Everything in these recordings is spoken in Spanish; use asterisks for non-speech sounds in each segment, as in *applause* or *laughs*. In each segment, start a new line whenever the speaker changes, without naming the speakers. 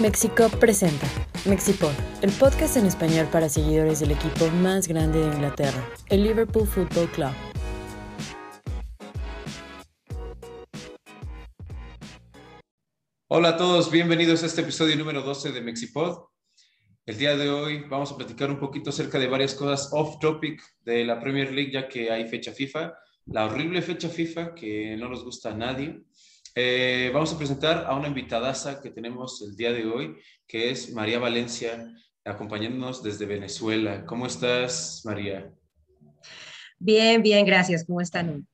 México presenta Mexipod, el podcast en español para seguidores del equipo más grande de Inglaterra, el Liverpool Football Club.
Hola a todos, bienvenidos a este episodio número 12 de Mexipod. El día de hoy vamos a platicar un poquito acerca de varias cosas off topic de la Premier League, ya que hay fecha FIFA, la horrible fecha FIFA que no nos gusta a nadie. Eh, vamos a presentar a una invitadaza que tenemos el día de hoy, que es María Valencia, acompañándonos desde Venezuela. ¿Cómo estás, María?
Bien, bien, gracias. ¿Cómo están?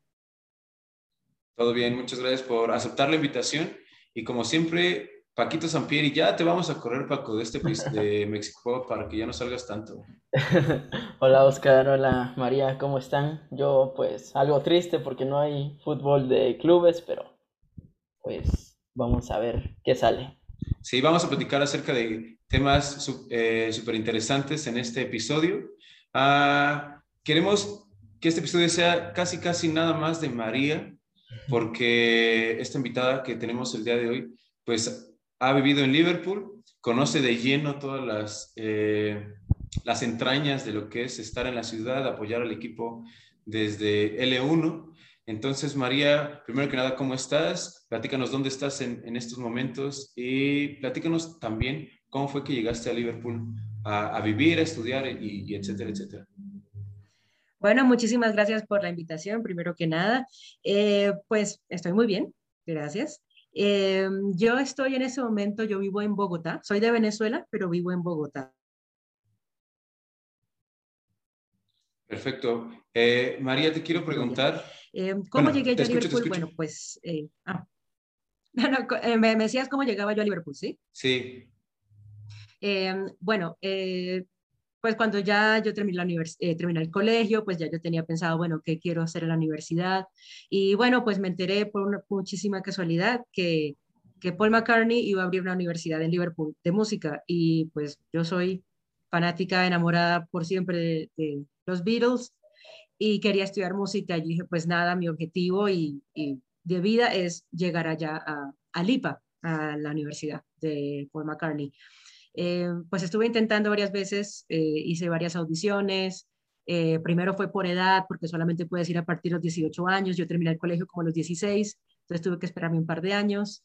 Todo bien, muchas gracias por aceptar la invitación. Y como siempre, Paquito Sampieri, ya te vamos a correr, Paco, de este país de *laughs* México para que ya no salgas tanto. *laughs*
hola, Oscar. Hola, María. ¿Cómo están? Yo, pues, algo triste porque no hay fútbol de clubes, pero pues vamos a ver qué sale.
Sí, vamos a platicar acerca de temas súper eh, interesantes en este episodio. Ah, queremos que este episodio sea casi, casi nada más de María, porque esta invitada que tenemos el día de hoy, pues ha vivido en Liverpool, conoce de lleno todas las, eh, las entrañas de lo que es estar en la ciudad, apoyar al equipo desde L1 entonces, María, primero que nada, ¿cómo estás? Platícanos dónde estás en, estos momentos y platícanos también cómo fue que llegaste a Liverpool a, vivir, a estudiar y, etcétera, etcétera.
Bueno, muchísimas gracias por la invitación, primero que nada. Eh, pues estoy muy bien, gracias. Eh, yo estoy en ese momento, yo vivo en Bogotá, soy de Venezuela, pero vivo en Bogotá.
Perfecto. Eh, María, te quiero preguntar.
Eh, ¿Cómo llegué yo a Liverpool? Bueno, pues. Eh, ah. *laughs* me, decías cómo llegaba yo a Liverpool, ¿sí?
Sí.
bueno, pues cuando ya yo terminé, la terminé el colegio, pues ya yo tenía pensado, bueno, ¿qué quiero hacer en la universidad? Y bueno, pues me enteré por una muchísima casualidad que, que Paul McCartney iba a abrir una universidad en Liverpool de música y pues yo soy fanática, enamorada por siempre de los Beatles y quería estudiar música. Y dije, pues nada, mi objetivo y, de vida es llegar allá a, a, LIPA, a la Universidad de Paul McCartney. Eh, pues estuve intentando varias veces, eh, hice varias audiciones. Eh, primero fue por edad, porque solamente puedes ir a partir de los 18 años. Yo terminé el colegio como a los 16, entonces tuve que esperarme un par de años.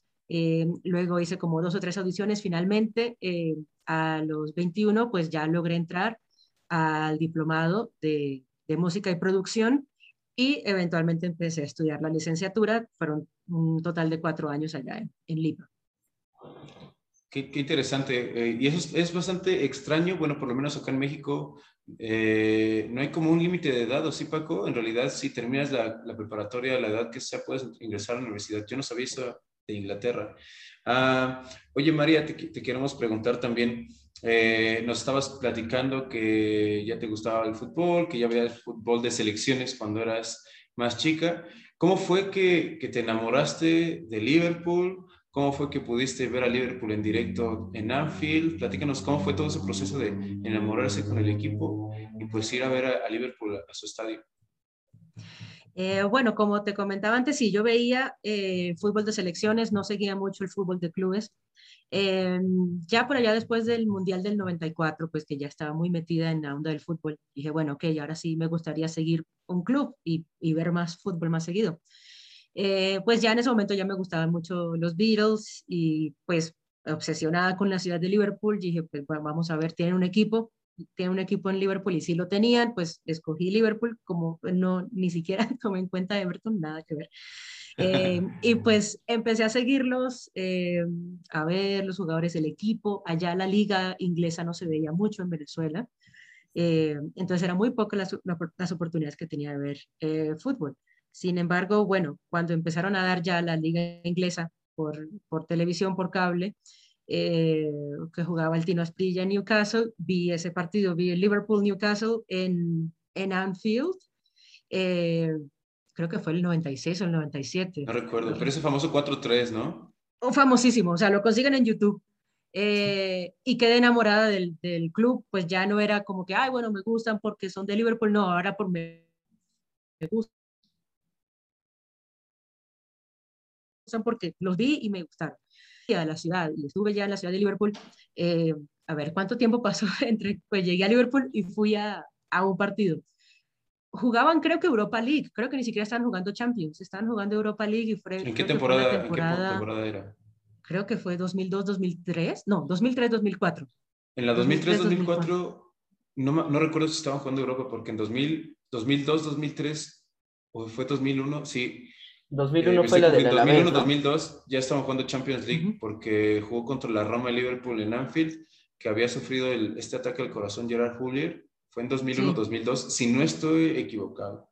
luego hice como dos o tres audiciones. Finalmente, a los 21, pues ya logré entrar al diplomado de, música y producción y eventualmente empecé a estudiar la licenciatura. Fueron un total de cuatro años allá en, Lima.
Qué, interesante. Eh, y eso es, bastante extraño. Bueno, por lo menos acá en México eh, no hay como un límite de edad, ¿o sí, Paco? En realidad, si terminas la, preparatoria a la edad que sea, puedes ingresar a la universidad. Yo no sabía eso de Inglaterra. Ah, oye, María, te, te queremos preguntar también. Eh, nos estabas platicando que ya te gustaba el fútbol, que ya veías fútbol de selecciones cuando eras más chica. ¿Cómo fue que, te enamoraste de Liverpool? ¿Cómo fue que pudiste ver a Liverpool en directo en Anfield? Platícanos cómo fue todo ese proceso de enamorarse con el equipo y pues ir a ver a, Liverpool a, su estadio.
Eh, bueno, como te comentaba antes, sí, yo veía eh, fútbol de selecciones, no seguía mucho el fútbol de clubes. Em, ya por allá después del Mundial del 94, pues que ya estaba muy metida en la onda del fútbol, dije, bueno, ok, ahora sí me gustaría seguir un club y, y ver más fútbol más seguido. Eh, pues ya en ese momento ya me gustaban mucho los Beatles y pues obsesionada con la ciudad de Liverpool, dije, pues bueno, vamos a ver, tienen un equipo, tienen un equipo en Liverpool y si lo tenían, pues escogí Liverpool como no, ni siquiera *laughs* tomé en cuenta Everton, nada que ver. Eh, y pues empecé a seguirlos, eh, a ver los jugadores del equipo. Allá la liga inglesa no se veía mucho en Venezuela. Eh, entonces eran muy pocas las, oportunidades que tenía de ver fútbol. Sin embargo, bueno, cuando empezaron a dar ya la liga inglesa por, por televisión, por cable, que jugaba el Tino Asprilla en Newcastle, vi ese partido, vi el Liverpool-Newcastle en, en Anfield creo que fue el 96 o el 97.
No recuerdo, pero ese famoso 4-3, ¿no?
Un famosísimo, o sea, lo consiguen en YouTube. Eh, y quedé enamorada del, del, club, pues ya no era como que, ay, bueno, me gustan porque son de Liverpool, no, ahora por me, me gusta gustan porque los vi y me gustaron. A la ciudad, y estuve ya en la ciudad de Liverpool. Eh, a ver, ¿cuánto tiempo pasó *laughs* entre, pues llegué a Liverpool y fui a, a un partido? Jugaban creo que Europa League, creo que ni siquiera estaban jugando Champions, estaban jugando Europa League y fue,
¿En qué temporada, temporada era?
Creo que fue 2002-2003, no, 2003-2004.
En la 2003-2004 no, no recuerdo si estaban jugando Europa porque en 2002-2003 o fue 2001, sí.
2001 eh, fue la de la
2001-2002 ya estaban jugando Champions League porque jugó contra la Roma y Liverpool en Anfield, que había sufrido el, este ataque al corazón Gerard Houllier fue en 2001-2002, si no estoy equivocado.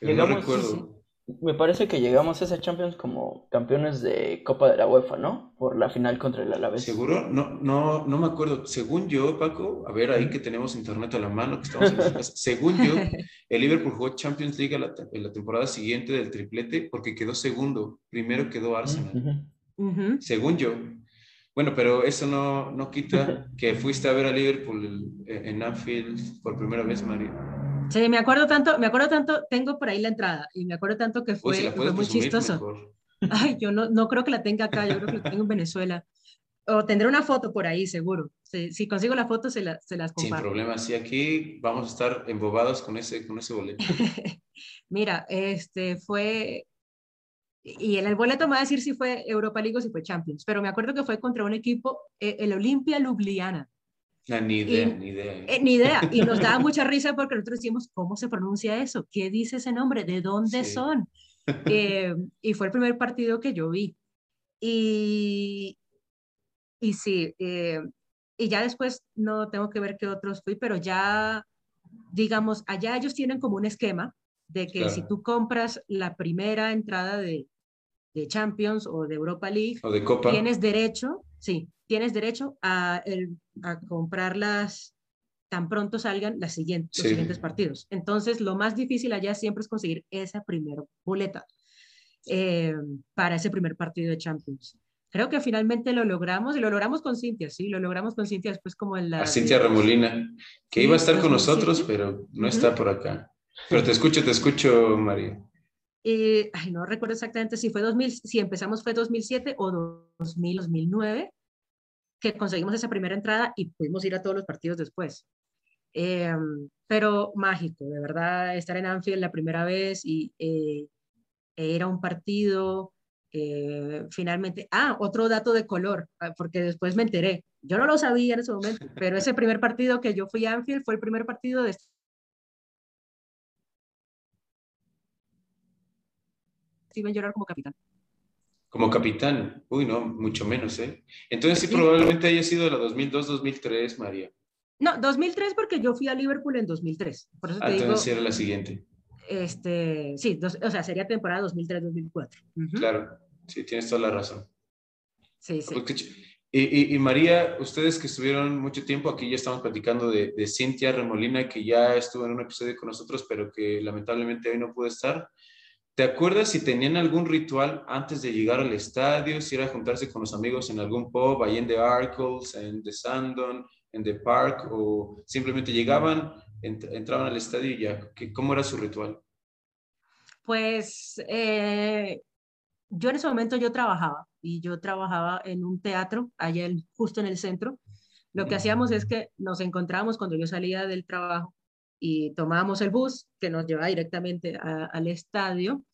no recuerdo.
Me parece que llegamos a esa Champions como campeones de Copa de la UEFA, ¿no? Por la final contra el Alavés.
¿Seguro? No, no, no me acuerdo. Según yo, Paco, a ver, ahí que tenemos internet a la mano, que estamos en casa. *laughs* Según yo, el Liverpool jugó Champions League en la temporada siguiente del triplete porque quedó segundo. Primero quedó Arsenal. Según yo. Bueno, pero eso no, no quita *laughs* que fuiste a ver a Liverpool en Anfield por primera vez, María.
Sí, me acuerdo tanto, me acuerdo tanto, tengo por ahí la entrada y me acuerdo tanto que fue, muy chistoso. *laughs* Ay, yo no, no creo que la tenga acá, yo creo que la tengo en Venezuela. O tendré una foto por ahí, seguro. Si, si consigo la foto, se, la, se las comparto.
Sin problema, sí, aquí vamos a estar embobados con ese, con ese boleto. *laughs*
Mira, este fue y el boleto me va a decir si fue Europa League o si fue Champions, pero me acuerdo que fue contra un equipo, eh, el Olimpia Ljubljana.
Ni idea, ni idea.
Eh, ni idea. Y nos daba *laughs* mucha risa porque nosotros decíamos, ¿cómo se pronuncia eso? ¿Qué dice ese nombre? ¿De dónde son? *laughs* Eh, y fue el primer partido que yo vi. Y, y sí, y ya después no tengo que ver qué otros fui, pero ya, digamos, allá ellos tienen como un esquema de que si tú compras la primera entrada de, de Champions o de Europa League,
o de Copa.
tienes derecho, sí, tienes derecho a, el, a comprarlas tan pronto salgan las siguientes, los siguientes partidos. Entonces, lo más difícil allá siempre es conseguir esa primera boleta eh, para ese primer partido de Champions. Creo que finalmente lo logramos y lo logramos con Cintia, sí, lo logramos con Cintia después como en la...
A Cintia Remolina, que iba a estar con nosotros, pero no está por acá. Pero te escucho, te escucho, María.
Eh, ay, no recuerdo exactamente si fue 2000, si empezamos fue 2007 o 2000, 2009, que conseguimos esa primera entrada y pudimos ir a todos los partidos después. Em, pero mágico, de verdad, estar en Anfield la primera vez y eh, era un partido, eh, finalmente, ah, otro dato de color, ah, porque después me enteré, yo no lo sabía en ese momento, pero ese primer partido que yo fui a Anfield fue el primer partido de Steven Gerrard como capitán.
Como capitán, uy, no, mucho menos, ¿eh? Entonces sí, probablemente haya sido de la 2002-2003, María.
No, 2003 porque yo fui a Liverpool en 2003. Por eso te
ah, entonces era la siguiente.
Este, sí, o sea, sería temporada 2003-2004.
Claro, sí, tienes toda la razón.
Sí, sí.
Y, y, María, ustedes que estuvieron mucho tiempo aquí, ya estamos platicando de, de Cintia Remolina, que ya estuvo en un episodio con nosotros, pero que lamentablemente hoy no pudo estar. ¿Te acuerdas si tenían algún ritual antes de llegar al estadio? Si era juntarse con los amigos en algún pub, ahí en The Arcles, en The Sandon, en The Park, o simplemente llegaban, entraban al estadio y ya. ¿Cómo era su ritual?
Pues eh, yo en ese momento yo trabajaba y yo trabajaba en un teatro allá justo en el centro. Lo que hacíamos es que nos encontrábamos cuando yo salía del trabajo y tomábamos el bus que nos llevaba directamente al estadio.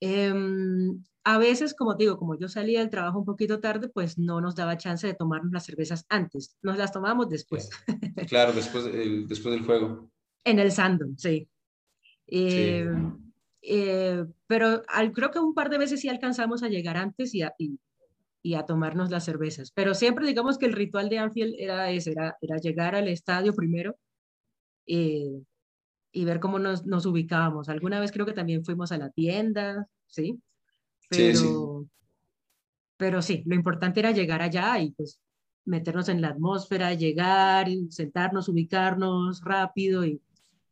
Em, a veces, como digo, como yo salía del trabajo un poquito tarde, pues no nos daba chance de tomarnos las cervezas antes, nos las tomábamos después.
Claro, después, después del juego. *laughs*
En el Sandon, sí. Em, eh, pero al, creo que un par de veces sí alcanzamos a llegar antes y a, y, a tomarnos las cervezas. Pero siempre digamos que el ritual de Anfield era ese, era, era llegar al estadio primero, eh, y ver cómo nos, nos, ubicábamos. Alguna vez creo que también fuimos a la tienda, ¿sí? Pero sí, pero sí, lo importante era llegar allá y pues meternos en la atmósfera, llegar, sentarnos, ubicarnos rápido y,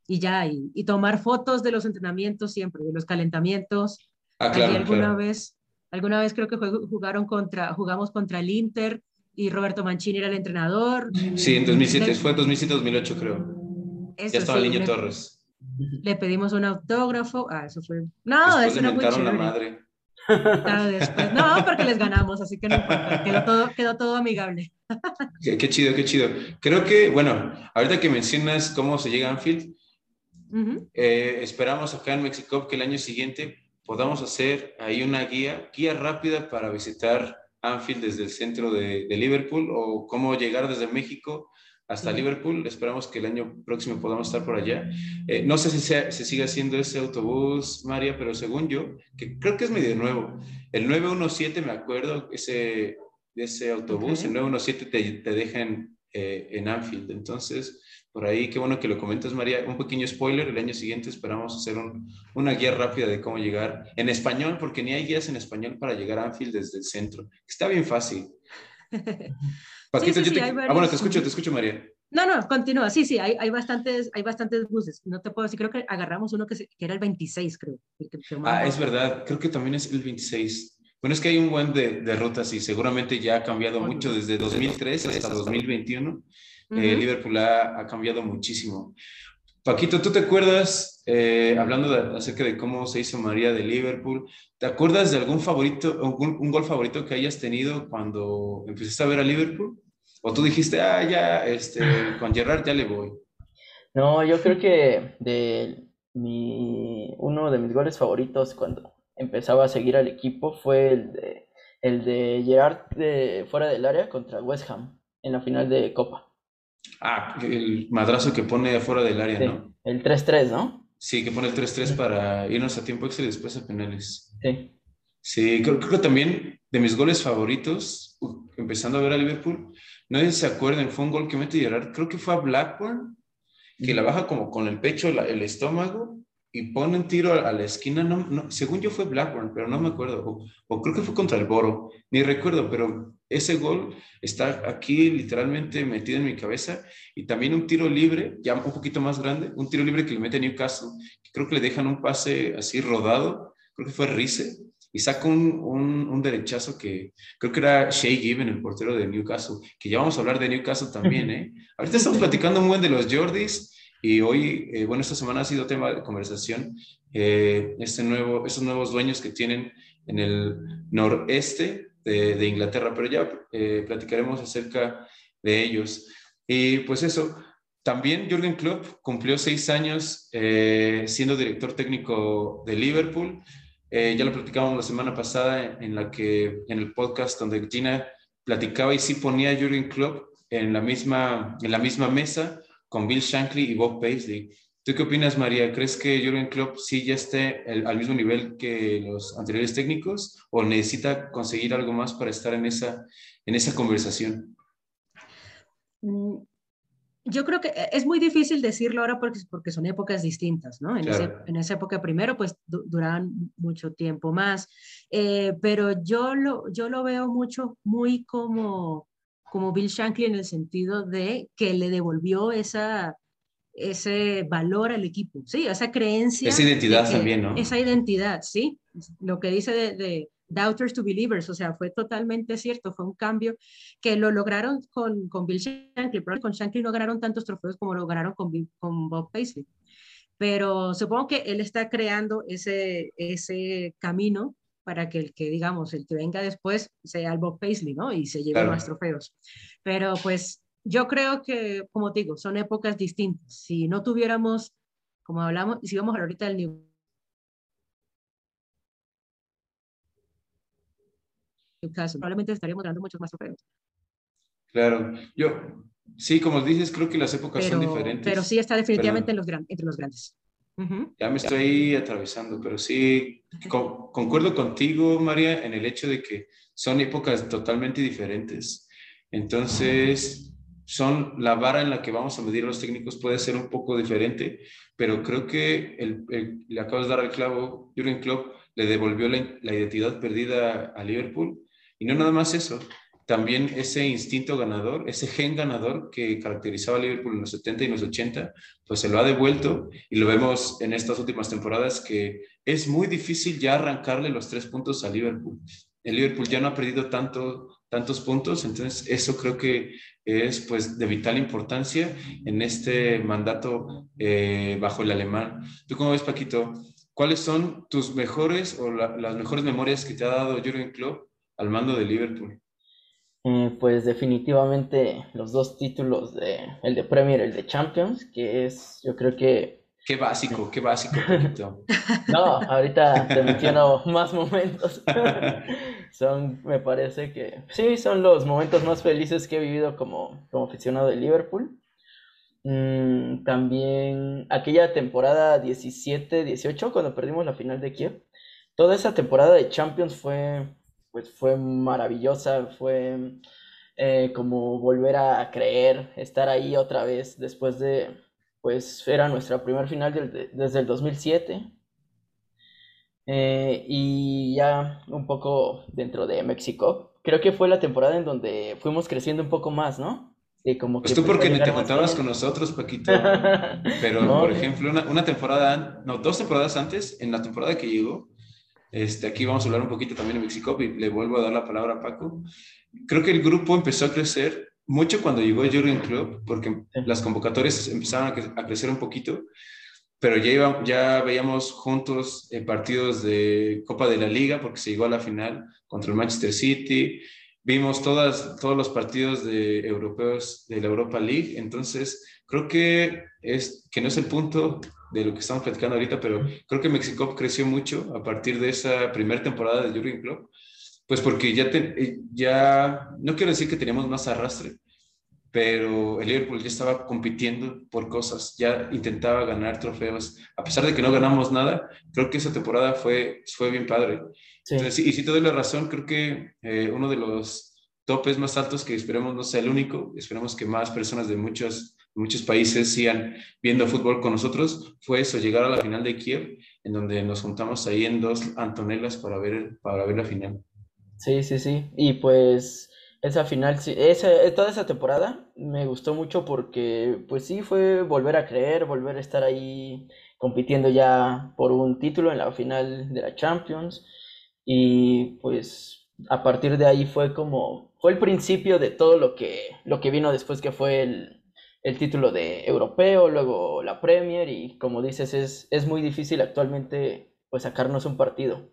y ya, y, y, tomar fotos de los entrenamientos siempre, de los calentamientos.
Ah, claro,
alguna vez, alguna vez creo que jugaron contra, jugamos contra el Inter y Roberto Mancini era el entrenador.
Sí, en 2007, fue 2007-2008 creo ya estaba el niño Torres.
Le pedimos un autógrafo. Ah, eso fue. No, eso no fue
la madre. *laughs*
después. No, porque les ganamos, así que no importa. Quedó todo, quedó todo amigable.
Qué, chido, qué chido. Creo que, bueno, ahorita que mencionas cómo se llega a Anfield, eh, esperamos acá en Mexico que el año siguiente podamos hacer ahí una guía, guía rápida para visitar Anfield desde el centro de, Liverpool o cómo llegar desde México hasta Liverpool. Esperamos que el año próximo podamos estar por allá. Eh, no sé si se, sigue haciendo ese autobús, María, pero según yo, que creo que es medio nuevo. El 917, me acuerdo, ese, ese autobús, el 917 te, te deja en, eh, en Anfield. Entonces, por ahí, qué bueno que lo comentas, María. Un pequeño spoiler, el año siguiente esperamos hacer una guía rápida de cómo llegar en español, porque ni hay guías en español para llegar a Anfield desde el centro. Está bien fácil. *laughs* Paquito, yo te... Ah, bueno, te escucho, te escucho, María.
No, no, continúa. Sí, sí, hay, hay, bastantes, hay bastantes buses. No te puedo decir, creo que agarramos uno que, que era el 26, creo.
ah, es verdad, creo que también es el 26. Bueno, es que hay un buen de, de rutas y seguramente ya ha cambiado mucho desde 2003 hasta 2021. Eh, Liverpool ha, cambiado muchísimo. Paquito, ¿tú te acuerdas, eh, hablando acerca de cómo se hizo María de Liverpool, ¿te acuerdas de algún favorito, un, gol favorito que hayas tenido cuando empezaste a ver a Liverpool? ¿O tú dijiste, ah, ya, este, con Gerrard ya le voy?
No, yo creo que de mi, uno de mis goles favoritos cuando empezaba a seguir al equipo fue el de, el de Gerrard de, fuera del área contra West Ham en la final de Copa.
Ah, el madrazo que pone afuera del área, ¿no?
El 3-3, ¿no?
Sí, que pone el 3-3 para irnos a tiempo extra y después a penales.
Sí.
Sí, creo, que también de mis goles favoritos, empezando a ver a Liverpool, no sé si se acuerdan, fue un gol que mete llorar, creo que fue a Blackburn, que la baja como con el pecho, el estómago, y pone un tiro a, la esquina, no, no, según yo fue Blackburn, pero no me acuerdo, o, creo que fue contra el Boro, ni recuerdo, pero ese gol está aquí literalmente metido en mi cabeza, y también un tiro libre, ya un poquito más grande, un tiro libre que le mete Newcastle, creo que le dejan un pase así rodado, creo que fue Rice, y saca un, un, un, derechazo que creo que era Shea Given, el portero de Newcastle, que ya vamos a hablar de Newcastle también, *laughs* ¿eh? Ahorita estamos platicando un buen de los Jordis, y hoy, eh, bueno, esta semana ha sido tema de conversación, eh, este nuevo, estos nuevos dueños que tienen en el noreste de, Inglaterra, pero ya eh, platicaremos acerca de ellos. Y pues eso, también Jürgen Klopp cumplió seis años siendo director técnico de Liverpool. ya lo platicamos la semana pasada en, la que, en el podcast donde Gina platicaba y sí ponía a Jürgen Klopp en la misma, en la misma mesa con Bill Shankly y Bob Paisley. ¿Tú qué opinas, María? ¿Crees que Jürgen Klopp sí ya esté al mismo nivel que los anteriores técnicos o necesita conseguir algo más para estar en esa, en esa conversación?
Mm, yo creo que es muy difícil decirlo ahora porque, porque son épocas distintas, ¿no? En, en esa época primero, pues duraban mucho tiempo más, eh, pero yo lo, yo lo veo mucho, muy como como Bill Shankly en el sentido de que le devolvió esa, ese valor al equipo, ¿sí? Esa creencia.
Esa identidad también, ¿no?
Esa identidad, sí. Lo que dice de, Doubters to Believers, o sea, fue totalmente cierto, fue un cambio que lo lograron con, con Bill Shankly, pero con Shankly no ganaron tantos trofeos como lo ganaron con, con Bob Paisley. Pero supongo que él está creando ese, ese camino para que el que, digamos, el que venga después sea el Bob Paisley, ¿no? Y se lleve más trofeos. Pero pues yo creo que, como te digo, son épocas distintas. Si no tuviéramos, como hablamos, si vamos a ahorita del Newcastle, probablemente estaríamos ganando muchos más trofeos.
Claro, yo, sí, como dices, creo que las épocas son diferentes.
Pero sí está definitivamente los entre los grandes.
Ya me estoy atravesando, pero sí, concuerdo contigo, María, en el hecho de que son épocas totalmente diferentes. Entonces, son la vara en la que vamos a medir a los técnicos puede ser un poco diferente, pero creo que el, le acabas de dar el clavo, Jürgen Klopp le devolvió la, la identidad perdida a Liverpool. Y no nada más eso, también ese instinto ganador, ese gen ganador que caracterizaba a Liverpool en los 70 y los 80, pues se lo ha devuelto y lo vemos en estas últimas temporadas que es muy difícil ya arrancarle los tres puntos a Liverpool. El Liverpool ya no ha perdido tanto, tantos puntos, entonces eso creo que es pues de vital importancia en este mandato eh, bajo el alemán. ¿Tú cómo ves, Paquito? ¿cuáles son tus mejores o las mejores memorias que te ha dado Jurgen Klopp al mando de Liverpool?
Eh, pues definitivamente los dos títulos, de, el de Premier y el de Champions, que es, yo creo que...
Qué básico, qué básico. *laughs*
no, ahorita te menciono más momentos. *laughs* son, me parece que, sí, son los momentos más felices que he vivido como, como aficionado de Liverpool. Mm, también aquella temporada 17-18, cuando perdimos la final de Kiev. Toda esa temporada de Champions fue pues fue maravillosa, fue eh, como volver a creer, estar ahí otra vez después de, pues era nuestra primera final desde el 2007. Eh, y ya un poco dentro de México, creo que fue la temporada en donde fuimos creciendo un poco más, ¿no?
como pues tú porque ni te contabas con nosotros, Paquito. *laughs* Pero, por ejemplo, una, una, temporada, no, dos temporadas antes, en la temporada que llegó, este, aquí vamos a hablar un poquito también de Mexicop y le vuelvo a dar la palabra a Paco. Creo que el grupo empezó a crecer mucho cuando llegó Jurgen Club, porque las convocatorias empezaron a, crecer un poquito, pero ya, ya veíamos juntos en partidos de Copa de la Liga, porque se llegó a la final contra el Manchester City, vimos todas, todos los partidos de europeos de la Europa League, entonces creo que, es, que no es el punto de lo que estamos platicando ahorita, pero creo que Mexico creció mucho a partir de esa primera temporada de Jurgen Klopp, pues porque ya, eh, ya, no quiero decir que teníamos más arrastre, pero el Liverpool ya estaba compitiendo por cosas, ya intentaba ganar trofeos, a pesar de que no ganamos nada, creo que esa temporada fue, fue bien padre. y si te doy la razón, creo que eh, uno de los topes más altos que esperemos no sea el único, esperemos que más personas de muchos muchos países sigan viendo fútbol con nosotros, fue eso, llegar a la final de Kiev, en donde nos juntamos ahí en dos Antonelas para ver, para ver la final.
Sí, sí, sí. Y pues esa final, sí, esa, toda esa temporada me gustó mucho porque pues sí fue volver a creer, volver a estar ahí compitiendo ya por un título en la final de la Champions. Y pues a partir de ahí fue como, fue el principio de todo lo que, lo que vino después que fue el, el título de europeo, luego la Premier y como dices es, es muy difícil actualmente pues sacarnos un partido.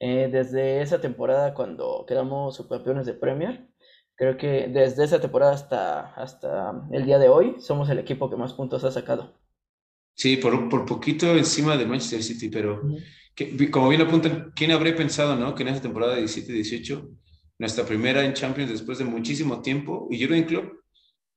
Eh, desde esa temporada cuando quedamos subcampeones de Premier, creo que desde esa temporada hasta, hasta el día de hoy somos el equipo que más puntos ha sacado.
Sí, por, por poquito encima de Manchester City, pero como bien apuntan, ¿quién habría pensado ¿no? que en esa temporada de 17-18, nuestra primera en Champions después de muchísimo tiempo, y Jurgen Klopp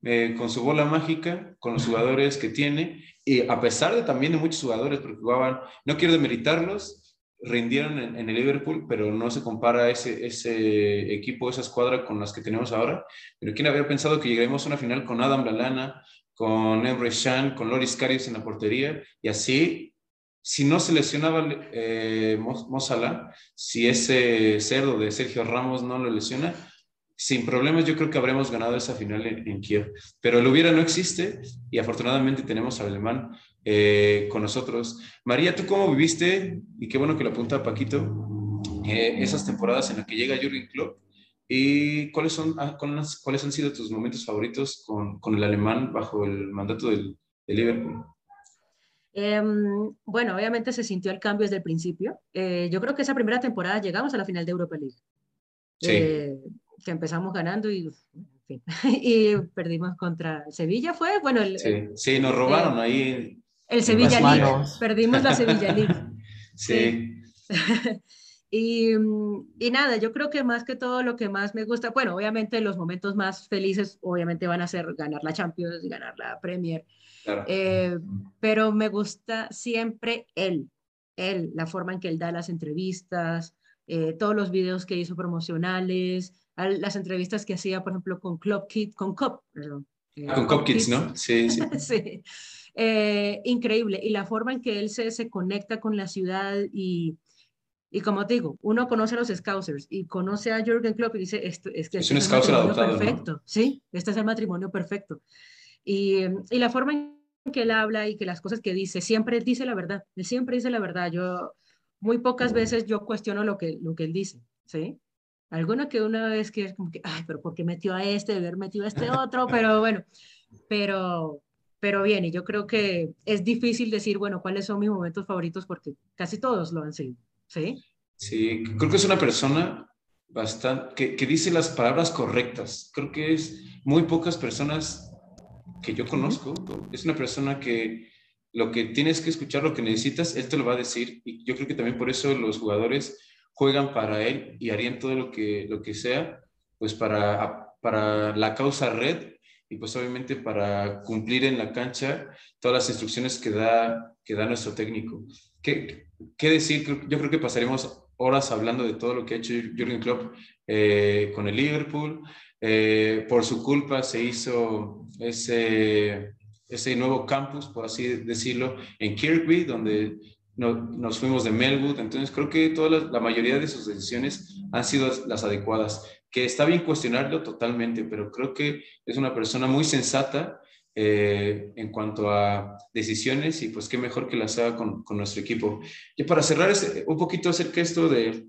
eh, con su bola mágica, con los jugadores que tiene, y a pesar de también de muchos jugadores, porque jugaban, no quiero demeritarlos, rindieron en, el Liverpool, pero no se compara ese, ese equipo, esa escuadra con las que tenemos ahora. Pero ¿quién había pensado que llegaremos a una final con Adam Lalana, con Emre Can, con Loris Karius en la portería, y así si no se lesionaba eh, si ese cerdo de Sergio Ramos no lo lesiona, sin problemas yo creo que habremos ganado esa final en, Kiev. Pero el hubiera no existe y afortunadamente tenemos al alemán eh, con nosotros. María, ¿tú cómo viviste? Y qué bueno que lo apunta Paquito, eh, esas temporadas en las que llega Jürgen Klopp. ¿Y cuáles, son, ah, cuáles han sido tus momentos favoritos con, con el alemán bajo el mandato del, de Liverpool?
Em, bueno, obviamente se sintió el cambio desde el principio. Eh, yo creo que esa primera temporada llegamos a la final de Europa League. Sí que empezamos ganando y, *laughs* y perdimos contra Sevilla fue, bueno, el,
sí, sí nos robaron ahí.
El Sevilla League, perdimos la Sevilla League. *laughs*
sí. *laughs*
Y, y, nada, yo creo que más que todo lo que más me gusta, bueno, obviamente los momentos más felices obviamente van a ser ganar la Champions y ganar la Premier, claro. Eh, pero me gusta siempre él, él, la forma en que él da las entrevistas, eh, todos los videos que hizo promocionales, las entrevistas que hacía, por ejemplo, con Club Kids, con Cop,
eh, con Cop Kids, ¿no? Sí, *laughs* sí.
sí. Eh, increíble. Y la forma en que él se, se conecta con la ciudad y, y como te digo, uno conoce a los Scousers y conoce a Jürgen Klopp y dice, esto, es que
es un Scouser adoptado,
perfecto, sí, este es el matrimonio perfecto. Y, y, la forma en que él habla y que las cosas que dice, siempre dice la verdad, él siempre dice la verdad. Yo, muy pocas veces yo cuestiono lo que, lo que él dice, ¿sí? Alguna que una vez que es como que, ay, pero ¿por qué metió a este? Deber metido a este otro, pero bueno, pero, pero bien, y yo creo que es difícil decir, bueno, cuáles son mis momentos favoritos porque casi todos lo han sido, ¿sí?
Sí, creo que es una persona bastante, que, que dice las palabras correctas. Creo que es muy pocas personas que yo conozco. Es una persona que lo que tienes que escuchar, lo que necesitas, él te lo va a decir. Y yo creo que también por eso los jugadores juegan para él y harían todo lo que, lo que sea, pues para, para la causa red y pues obviamente para cumplir en la cancha todas las instrucciones que da, que da nuestro técnico. ¿Qué, qué decir? Yo creo que pasaremos horas hablando de todo lo que ha hecho Jürgen Klopp eh, con el Liverpool. Eh, por su culpa se hizo ese, ese nuevo campus, por así decirlo, en Kirkby, donde nos fuimos de Melwood. Entonces creo que toda la mayoría de sus decisiones han sido las adecuadas que está bien cuestionarlo totalmente, pero creo que es una persona muy sensata eh, en cuanto a decisiones y pues qué mejor que las haga con, con nuestro equipo. Y para cerrar un poquito acerca esto de,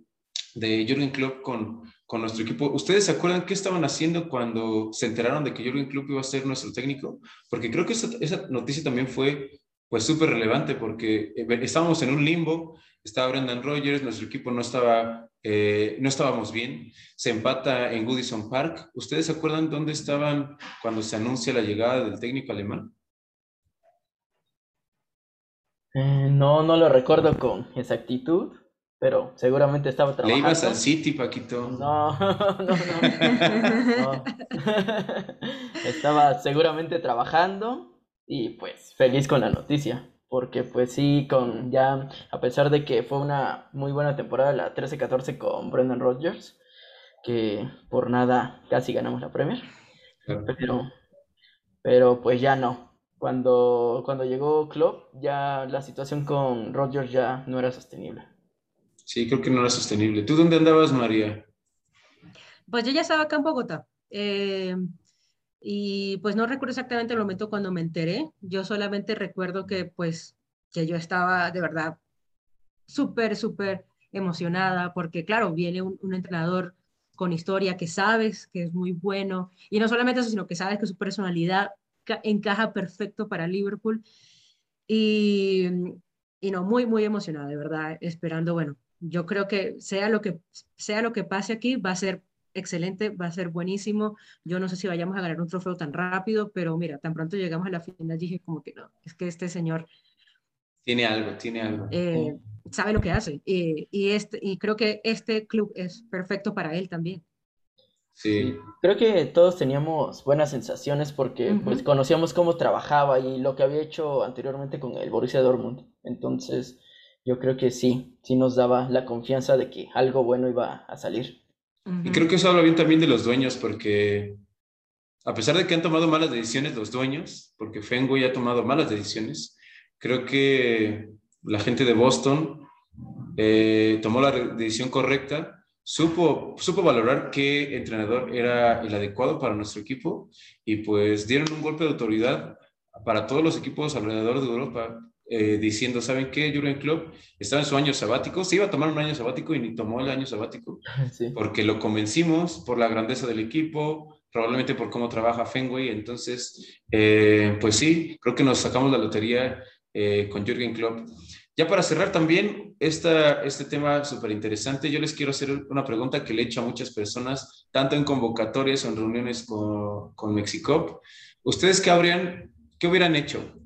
de Jürgen Klopp con, con nuestro equipo, ¿ustedes se acuerdan qué estaban haciendo cuando se enteraron de que Jürgen Klopp iba a ser nuestro técnico? Porque creo que esa, esa noticia también fue pues súper relevante porque eh, estábamos en un limbo, estaba Brendan Rodgers, nuestro equipo no estaba eh, no estábamos bien. Se empata en Goodison Park. ¿Ustedes se acuerdan dónde estaban cuando se anuncia la llegada del técnico alemán?
Eh, no, no lo recuerdo con exactitud, pero seguramente estaba trabajando.
Le ibas al City, Paquito.
No, *laughs* no, no. *laughs* *laughs* estaba seguramente trabajando y pues feliz con la noticia porque pues sí, con ya, a pesar de que fue una muy buena temporada la 13-14 con Brendan Rodgers, que por nada casi ganamos la Premier, pero, pero pues ya no. Cuando, cuando llegó Klopp, ya la situación con Rodgers ya no era sostenible.
Sí, creo que no era sostenible. ¿Tú dónde andabas, María?
Pues yo ya estaba acá en Bogotá. Eh, y pues no recuerdo exactamente el momento cuando me enteré, yo solamente recuerdo que pues que yo estaba de verdad súper, súper emocionada porque claro, viene un, entrenador con historia que sabes que es muy bueno y no solamente eso, sino que sabes que su personalidad encaja perfecto para Liverpool y, y no, muy, muy emocionada, de verdad, esperando, bueno, yo creo que sea lo que sea lo que pase aquí, va a ser excelente, va a ser buenísimo. Yo no sé si vayamos a ganar un trofeo tan rápido, pero mira, tan pronto llegamos a la final dije como que no, es que este señor...
Tiene algo, tiene algo.
Eh, sabe lo que hace y, y, este, y creo que este club es perfecto para él también.
Sí. Creo que todos teníamos buenas sensaciones porque pues conocíamos cómo trabajaba y lo que había hecho anteriormente con el Borussia Dortmund. Entonces, yo creo que sí, sí nos daba la confianza de que algo bueno iba a salir.
Y creo que eso habla bien también de los dueños, porque a pesar de que han tomado malas decisiones los dueños, porque Fenway ha tomado malas decisiones, creo que la gente de Boston eh, tomó la decisión correcta, supo, supo valorar qué entrenador era el adecuado para nuestro equipo y pues dieron un golpe de autoridad para todos los equipos alrededor de Europa. Eh, diciendo, ¿saben qué? Jurgen Klopp estaba en su año sabático, se iba a tomar un año sabático y ni tomó el año sabático, *laughs* porque lo convencimos por la grandeza del equipo, probablemente por cómo trabaja Fenway, entonces, eh, pues sí, creo que nos sacamos la lotería eh, con Jürgen Klopp. Ya para cerrar también esta, este tema súper interesante, yo les quiero hacer una pregunta que le he hecho a muchas personas, tanto en convocatorias o en reuniones con, con Mexicop. ¿Ustedes qué, habrían, qué hubieran hecho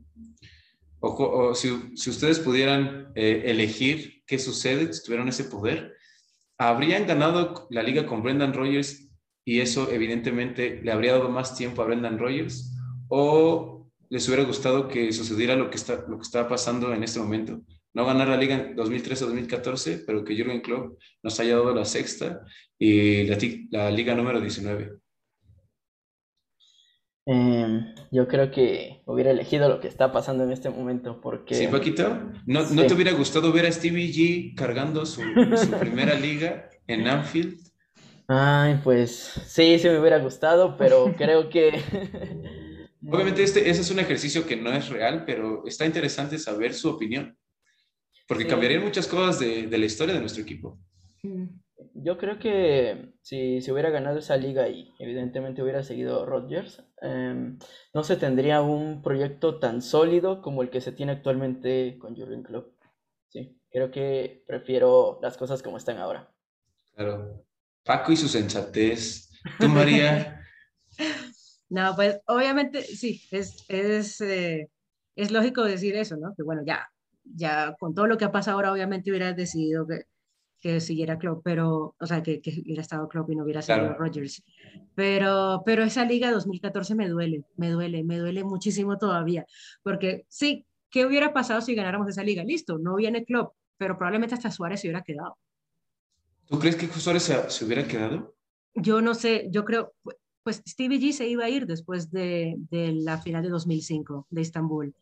o, si, ustedes pudieran eh, elegir qué sucede si tuvieran ese poder, ¿habrían ganado la liga con Brendan Rodgers y eso evidentemente le habría dado más tiempo a Brendan Rodgers? ¿O les hubiera gustado que sucediera lo que está, lo que está pasando en este momento? No ganar la liga en 2013-2014, pero que Jürgen Klopp nos haya dado la sexta y la liga número 19.
Em, yo creo que hubiera elegido lo que está pasando en este momento porque...
Sí, Paquito, ¿no, ¿no te hubiera gustado ver a Stevie G cargando su, su *laughs* primera liga en Anfield?
Ay, pues sí, sí me hubiera gustado, pero *laughs* creo que...
Obviamente este, ese es un ejercicio que no es real, pero está interesante saber su opinión, porque cambiarían muchas cosas de, de la historia de nuestro equipo.
yo creo que si se hubiera ganado esa liga y evidentemente hubiera seguido Rodgers, em, no se tendría un proyecto tan sólido como el que se tiene actualmente con Jurgen Klopp. Sí, creo que prefiero las cosas como están ahora.
Claro. Paco y su sensatez. ¿Tú, María? *laughs*
no, pues obviamente sí, es, es, eh, es lógico decir eso, ¿no? Que bueno, ya, ya con todo lo que ha pasado ahora, obviamente hubiera decidido que que siguiera Klopp, pero, o sea, que, que hubiera estado Klopp y no hubiera sido Rodgers. Pero, pero esa liga 2014 me duele, me duele, me duele muchísimo todavía, porque sí, ¿qué hubiera pasado si ganáramos esa liga? Listo, no viene Klopp, pero probablemente hasta Suárez se hubiera quedado.
¿Tú crees que Suárez se, se hubiera quedado?
Yo no sé, yo creo, pues Stevie G se iba a ir después de, de la final de 2005 de Estambul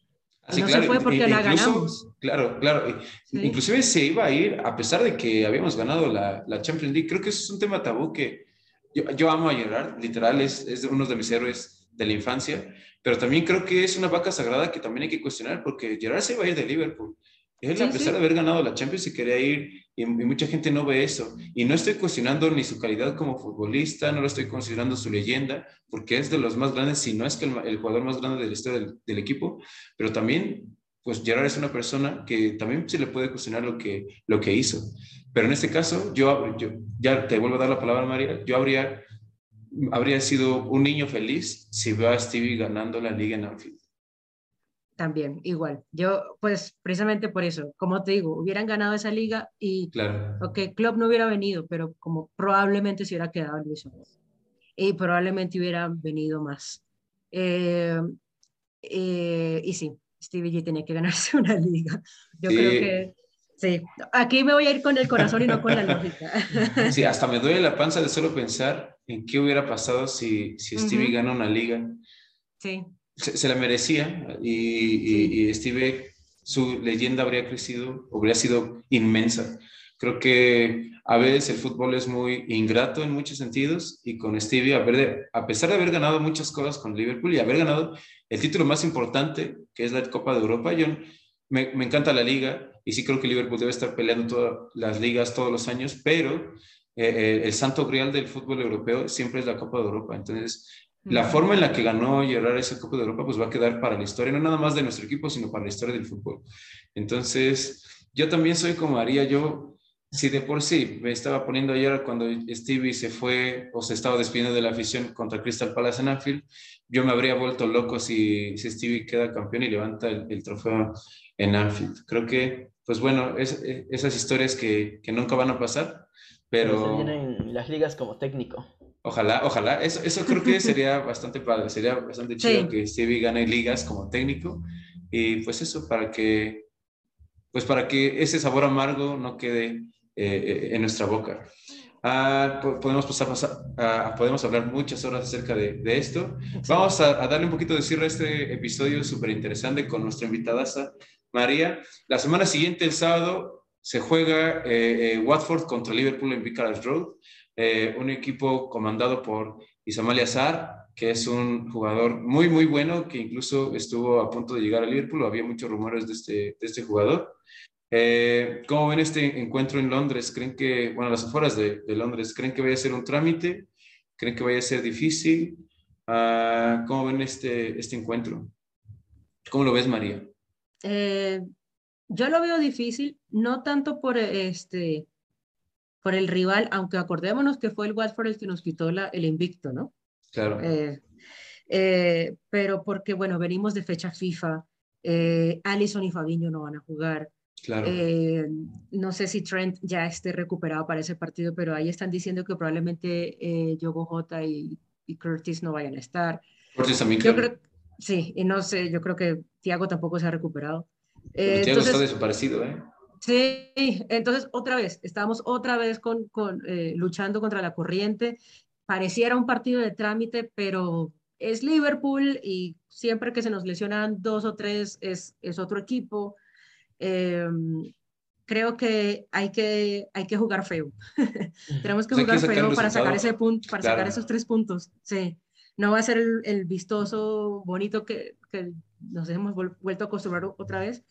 no se fue porque la ganamos.
Claro, claro. Inclusive se iba a ir a pesar de que habíamos ganado la, la Champions League. Creo que eso es un tema tabú que yo, yo amo a Gerard, literal, es, es uno de mis héroes de la infancia, pero también creo que es una vaca sagrada que también hay que cuestionar porque Gerard se iba a ir de Liverpool. Él, a pesar de haber ganado la Champions, se quería ir y, mucha gente no ve eso. Y no estoy cuestionando ni su calidad como futbolista, no lo estoy considerando su leyenda, porque es de los más grandes, si no es que el, jugador más grande de la historia del, equipo, pero también, pues Gerard es una persona que también se le puede cuestionar lo que, lo que hizo. Pero en este caso, yo, yo ya te vuelvo a dar la palabra, María, yo habría, habría sido un niño feliz si veo a Stevie ganando la liga en Anfield
también, igual. Yo, pues, precisamente por eso, como te digo, hubieran ganado esa liga y,
claro.
ok, Club no hubiera venido, pero como probablemente se hubiera quedado Luis Suárez. Y probablemente hubiera venido más. Eh, eh, y sí, Stevie G tenía que ganarse *laughs* una liga. Yo creo que sí. Aquí me voy a ir con el corazón y no con la lógica. *laughs*
Sí, hasta me *laughs* duele la panza de solo pensar en qué hubiera pasado si, si Stevie gana una liga.
Sí
se, la merecía y, y, Steve, su leyenda habría crecido, habría sido inmensa. Creo que a veces el fútbol es muy ingrato en muchos sentidos y con Stevie, a, pesar de haber ganado muchas cosas con Liverpool y haber ganado el título más importante, que es la Copa de Europa, yo me, me encanta la liga y sí creo que Liverpool debe estar peleando todas las ligas todos los años, pero eh, eh, el santo grial del fútbol europeo siempre es la Copa de Europa. Entonces, la forma en la que ganó Gerard esa Copa de Europa pues va a quedar para la historia, no nada más de nuestro equipo, sino para la historia del fútbol. Entonces, yo también soy como María, yo, si de por sí me estaba poniendo ayer cuando Stevie se fue o se estaba despidiendo de la afición contra Crystal Palace en Anfield, yo me habría vuelto loco si, si Stevie queda campeón y levanta el, trofeo en Anfield. Creo que, pues bueno, es, esas historias que, que, nunca van a pasar, pero...
Se vienen las ligas como técnico.
Ojalá, ojalá. Eso, eso creo que *laughs* sería bastante padre, sería bastante chido que Stevie gane ligas como técnico. Y pues eso, para que, pues para que ese sabor amargo no quede eh, eh, en nuestra boca. Ah, podemos, pasar, ah, podemos hablar muchas horas acerca de, de esto. Vamos a, darle un poquito de cierre a este episodio súper interesante con nuestra invitada María. La semana siguiente, el sábado, se juega eh, Watford contra Liverpool en Vicarage Road. Eh, un equipo comandado por Isamalia Azar, que es un jugador muy, muy bueno, que incluso estuvo a punto de llegar a Liverpool, había muchos rumores de este, de este jugador. Eh, ¿Cómo ven este encuentro en Londres? ¿Creen que, bueno, las afueras de, de, Londres, ¿creen que vaya a ser un trámite? ¿Creen que vaya a ser difícil? Uh, ¿Cómo ven este, este encuentro? ¿Cómo lo ves, María?
Eh, yo lo veo difícil, no tanto por este, por el rival, aunque acordémonos que fue el Watford el que nos quitó la, el invicto, ¿no?
Claro.
Eh, eh, pero porque, bueno, venimos de fecha FIFA, eh, Allison y Fabiño no van a jugar.
Claro.
no sé si Trent ya esté recuperado para ese partido, pero ahí están diciendo que probablemente eh, Yogo Jota y, Curtis no vayan a estar.
Curtis también,
yo creo, Sí, y no sé, yo creo que Thiago tampoco se ha recuperado.
Thiago entonces, está desaparecido, ¿eh?
Sí, entonces otra vez, estamos otra vez con, con eh, luchando contra la corriente. Pareciera un partido de trámite, pero es Liverpool y siempre que se nos lesionan dos o tres es, es otro equipo. Em, creo que hay que, hay que jugar feo. *laughs* Tenemos que jugar feo para sacar ese punto, para sacar esos tres puntos. Sí, no va a ser el, el vistoso, bonito que, que nos hemos vuelto a acostumbrar otra vez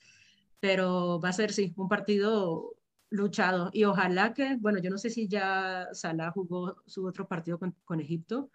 pero va a ser, sí, un partido luchado. Y ojalá que, bueno, yo no sé si ya Salah jugó su otro partido con, con Egipto.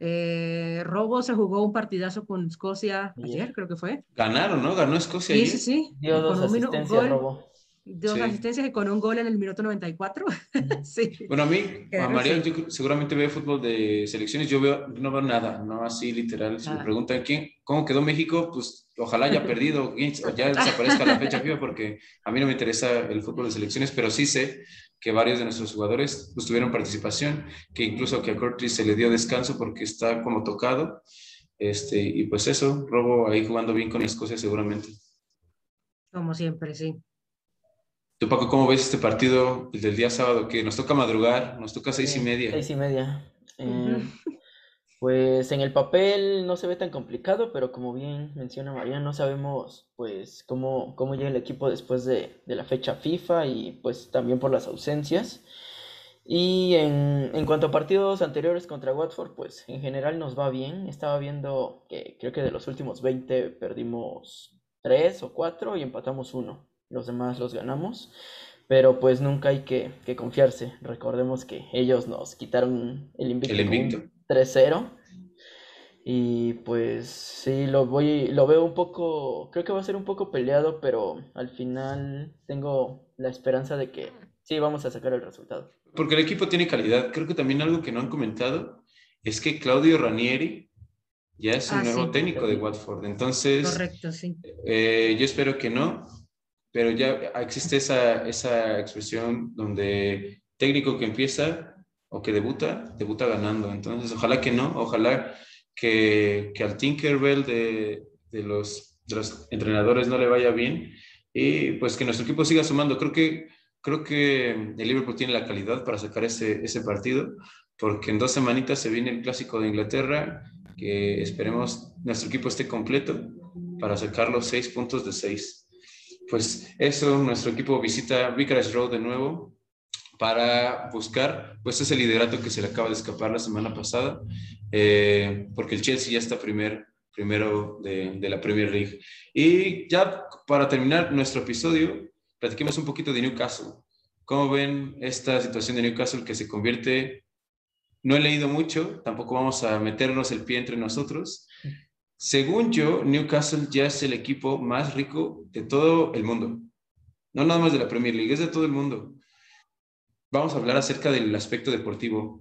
Eh, Robo se jugó un partidazo con Escocia ayer, creo que fue.
Ganaron, ¿no? Ganó Escocia.
Sí, sí, sí.
Dio dos asistencias. Robo.
Dos
Sí.
asistencias y con un gol en el minuto 94. *laughs* sí.
Bueno, a mí, a María, yo seguramente ve fútbol de selecciones, yo veo, no veo nada, no así literal. Si me
Ah.
preguntan quién, cómo quedó México, pues ojalá haya *laughs* perdido o ya desaparezca la fecha FIFA, porque a mí no me interesa el fútbol de selecciones, pero sí sé que varios de nuestros jugadores pues, tuvieron participación, que incluso que a Curtis se le dio descanso porque está como tocado. Este, y pues eso, Robo ahí jugando bien con Escocia seguramente.
Como siempre, sí.
Tú, Paco, ¿cómo ves este partido el del día sábado? Que nos toca madrugar, nos toca seis y media.
Seis y media. Eh. Pues en el papel no se ve tan complicado, pero como bien menciona María, no sabemos pues cómo, cómo llega el equipo después de, de la fecha FIFA y pues también por las ausencias. Y en, en cuanto a partidos anteriores contra Watford, pues en general nos va bien. Estaba viendo que creo que de los últimos 20 perdimos 3 o 4 y empatamos uno. Los demás los ganamos. Pero pues nunca hay que, que confiarse. Recordemos que ellos nos quitaron el invicto,
El
con un
invicto.
3-0. Y pues sí, lo voy, lo veo un poco, creo que va a ser un poco peleado, pero al final tengo la esperanza de que sí vamos a sacar el resultado.
Porque el equipo tiene calidad. Creo que también algo que no han comentado es que Claudio Ranieri ya es un
Ah,
nuevo
sí.
técnico de Watford. Entonces,
Correcto, sí.
eh, yo espero que no, pero ya existe esa, esa expresión donde técnico que empieza o que debuta, debuta ganando. Entonces, ojalá que no, ojalá que, que al Tinkerbell de, de, los, entrenadores no le vaya bien y pues que nuestro equipo siga sumando. Creo que, creo que el Liverpool tiene la calidad para sacar ese, ese partido, porque en dos semanitas se viene el clásico de Inglaterra, que esperemos nuestro equipo esté completo para sacar los seis puntos de seis. Pues eso, nuestro equipo visita Vicarage Road de nuevo para buscar pues ese liderato que se le acaba de escapar la semana pasada, eh, porque el Chelsea ya está primer, primero de, de, la Premier League. Y ya para terminar nuestro episodio, platiquemos un poquito de Newcastle. ¿Cómo ven esta situación de Newcastle que se convierte? No he leído mucho, tampoco vamos a meternos el pie entre nosotros. Según yo, Newcastle ya es el equipo más rico de todo el mundo. No nada más de la Premier League, es de todo el mundo vamos a hablar acerca del aspecto deportivo.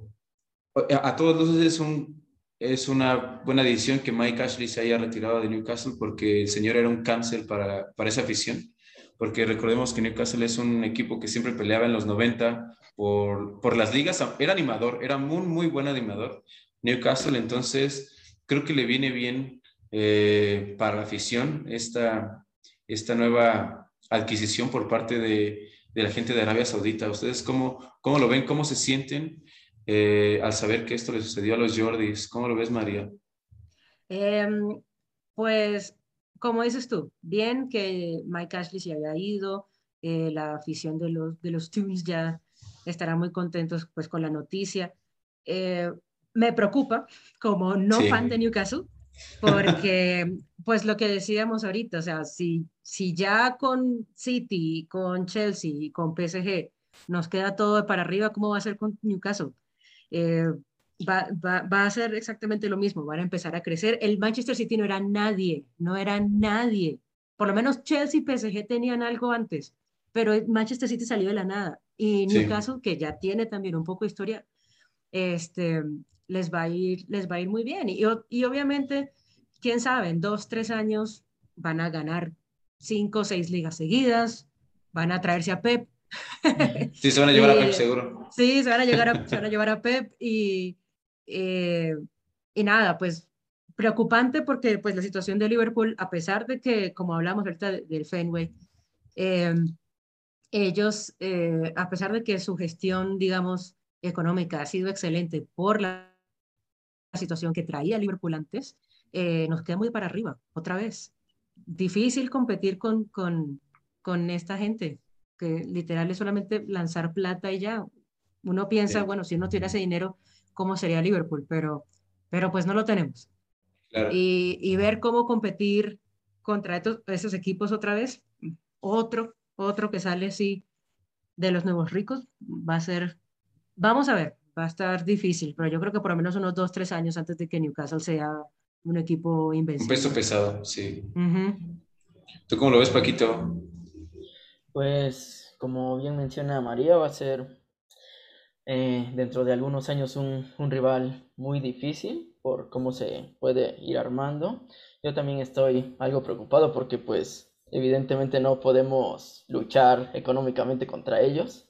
A, a todos luces es, un, es una buena decisión que Mike Ashley se haya retirado de Newcastle porque el señor era un cáncer para, para esa afición. Porque recordemos que Newcastle es un equipo que siempre peleaba en los 90 por, por las ligas. Era animador, era muy, muy buen animador. Newcastle, entonces, creo que le viene bien eh, para la afición esta, esta nueva adquisición por parte de, de la gente de Arabia Saudita. ¿Ustedes cómo, cómo lo ven? ¿Cómo se sienten eh, al saber que esto le sucedió a los Jordis? ¿Cómo lo ves, María?
Eh, pues, como dices tú, bien que Mike Ashley se haya ido, eh, la afición de los, de los Tunes ya estará muy contentos pues, con la noticia. Eh, me preocupa, como no sí. fan de Newcastle, porque pues lo que decíamos ahorita, o sea, si, si ya con City, con Chelsea y con PSG nos queda todo para arriba, ¿cómo va a ser con Newcastle? Eh, va, va, va, a ser exactamente lo mismo, van a empezar a crecer. El Manchester City no era nadie, no era nadie. Por lo menos Chelsea y PSG tenían algo antes, pero Manchester City salió de la nada. Y Newcastle, sí. que ya tiene también un poco de historia, este, les va a ir, les va a ir muy bien. Y, y obviamente, quién sabe, en dos, tres años van a ganar cinco o seis ligas seguidas, van a traerse a Pep. *laughs*
Sí, se van a llevar y, a Pep *laughs* seguro.
Sí, se van a, llegar a, *laughs* se van a llevar a Pep y, eh, y nada, pues preocupante porque pues la situación de Liverpool, a pesar de que, como hablamos ahorita del Fenway, eh, ellos, eh, a pesar de que su gestión, digamos, económica ha sido excelente por la situación que traía Liverpool antes, eh, nos queda muy para arriba, otra vez. Difícil competir con, con, con esta gente, que literal es solamente lanzar plata y ya. Uno piensa, sí. bueno, si uno tuviera ese dinero, ¿cómo sería Liverpool? Pero, pero pues no lo tenemos. Claro. Y, y, ver cómo competir contra estos, esos equipos otra vez, otro, otro que sale así de los nuevos ricos, va a ser, vamos a ver, va a estar difícil, pero yo creo que por lo menos unos dos, tres años antes de que Newcastle sea un equipo invencible.
Un peso pesado, sí. ¿Tú cómo lo ves, Paquito?
Pues, como bien menciona María, va a ser eh, dentro de algunos años un, un, rival muy difícil por cómo se puede ir armando. Yo también estoy algo preocupado porque pues evidentemente no podemos luchar económicamente contra ellos.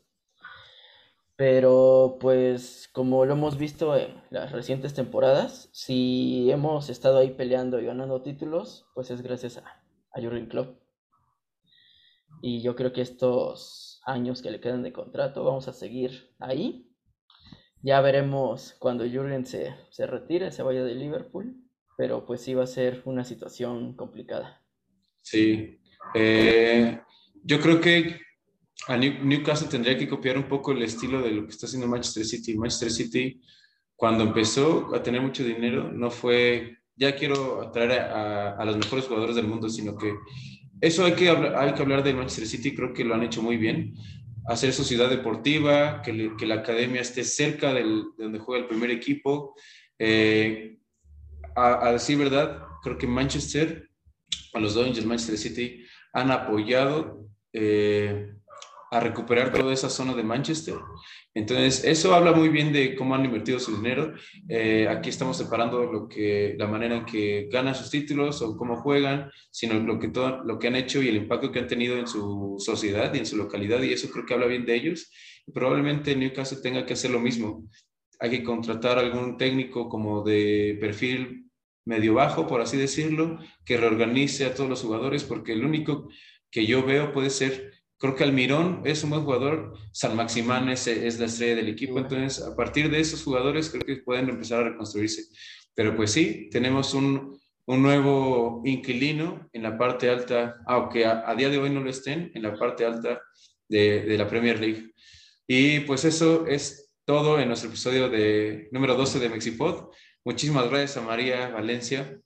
Pero pues como lo hemos visto en las recientes temporadas, si hemos estado ahí peleando y ganando títulos, pues es gracias a, a Jurgen Klopp. Y yo creo que estos años que le quedan de contrato vamos a seguir ahí. Ya veremos cuando Jurgen se, se retire, se vaya de Liverpool, pero pues sí va a ser una situación complicada.
Sí, eh, yo creo que a Newcastle tendría que copiar un poco el estilo de lo que está haciendo Manchester City. Manchester City, cuando empezó a tener mucho dinero, no fue, ya quiero atraer a, a los mejores jugadores del mundo, sino que eso hay que, hay que hablar de Manchester City, creo que lo han hecho muy bien. Hacer su ciudad deportiva, que, que la academia esté cerca del, de donde juega el primer equipo. Eh, a, a, decir verdad, creo que Manchester, a los dueños Manchester City, han apoyado eh, a recuperar toda esa zona de Manchester. Entonces, eso habla muy bien de cómo han invertido su dinero. Eh, aquí estamos separando lo que, la manera en que ganan sus títulos o cómo juegan, sino lo que, todo, lo que han hecho y el impacto que han tenido en su sociedad y en su localidad, y eso creo que habla bien de ellos. Probablemente Newcastle tenga que hacer lo mismo. Hay que contratar algún técnico como de perfil medio bajo, por así decirlo, que reorganice a todos los jugadores, porque el único que yo veo puede ser Creo que Almirón es un buen jugador, San Maximán es, es, la estrella del equipo, entonces a partir de esos jugadores creo que pueden empezar a reconstruirse. Pero pues sí, tenemos un, un nuevo inquilino en la parte alta, aunque a, a, día de hoy no lo estén, en la parte alta de, de, la Premier League. Y pues eso es todo en nuestro episodio de número 12 de Mexipod. Muchísimas gracias a María Valencia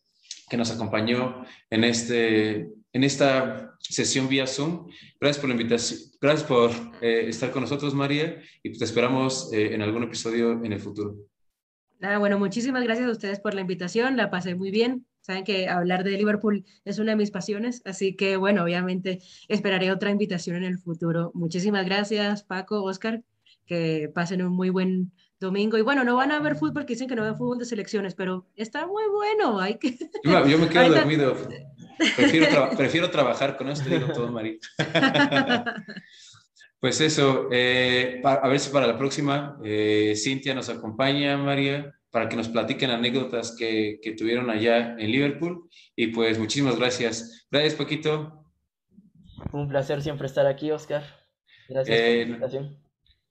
que nos acompañó en, este, en esta sesión vía Zoom. Gracias por la invitación, gracias por eh, estar con nosotros, María, y te esperamos eh, en algún episodio en el futuro.
Nada, bueno, muchísimas gracias a ustedes por la invitación, la pasé muy bien. Saben que hablar de Liverpool es una de mis pasiones, así que bueno, obviamente esperaré otra invitación en el futuro. Muchísimas gracias, Paco, Oscar, que pasen un muy buen domingo. Y bueno, no van a ver fútbol porque dicen que no ven fútbol de selecciones, pero está muy bueno. Hay que...
yo, me *laughs* quedo dormido. Prefiero, tra prefiero, trabajar con esto, digo todo, María. *laughs* pues eso, eh, a ver si para la próxima eh, Cintia nos acompaña, María, para que nos platiquen anécdotas que, que tuvieron allá en Liverpool. Y pues muchísimas gracias. Gracias, Paquito.
Un placer siempre estar aquí, Oscar. Gracias por la eh, invitación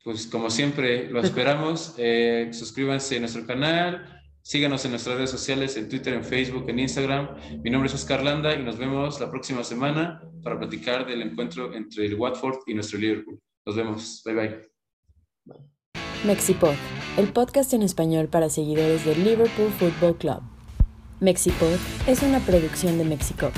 pues como siempre, lo esperamos. Eh, suscríbanse a nuestro canal, síganos en nuestras redes sociales, en Twitter, en Facebook, en Instagram. Mi nombre es Oscar Landa y nos vemos la próxima semana para platicar del encuentro entre el Watford y nuestro Liverpool. Nos vemos. Bye bye.
Mexipod, el podcast en español para seguidores del Liverpool Football Club. Mexipod es una producción de Mexico.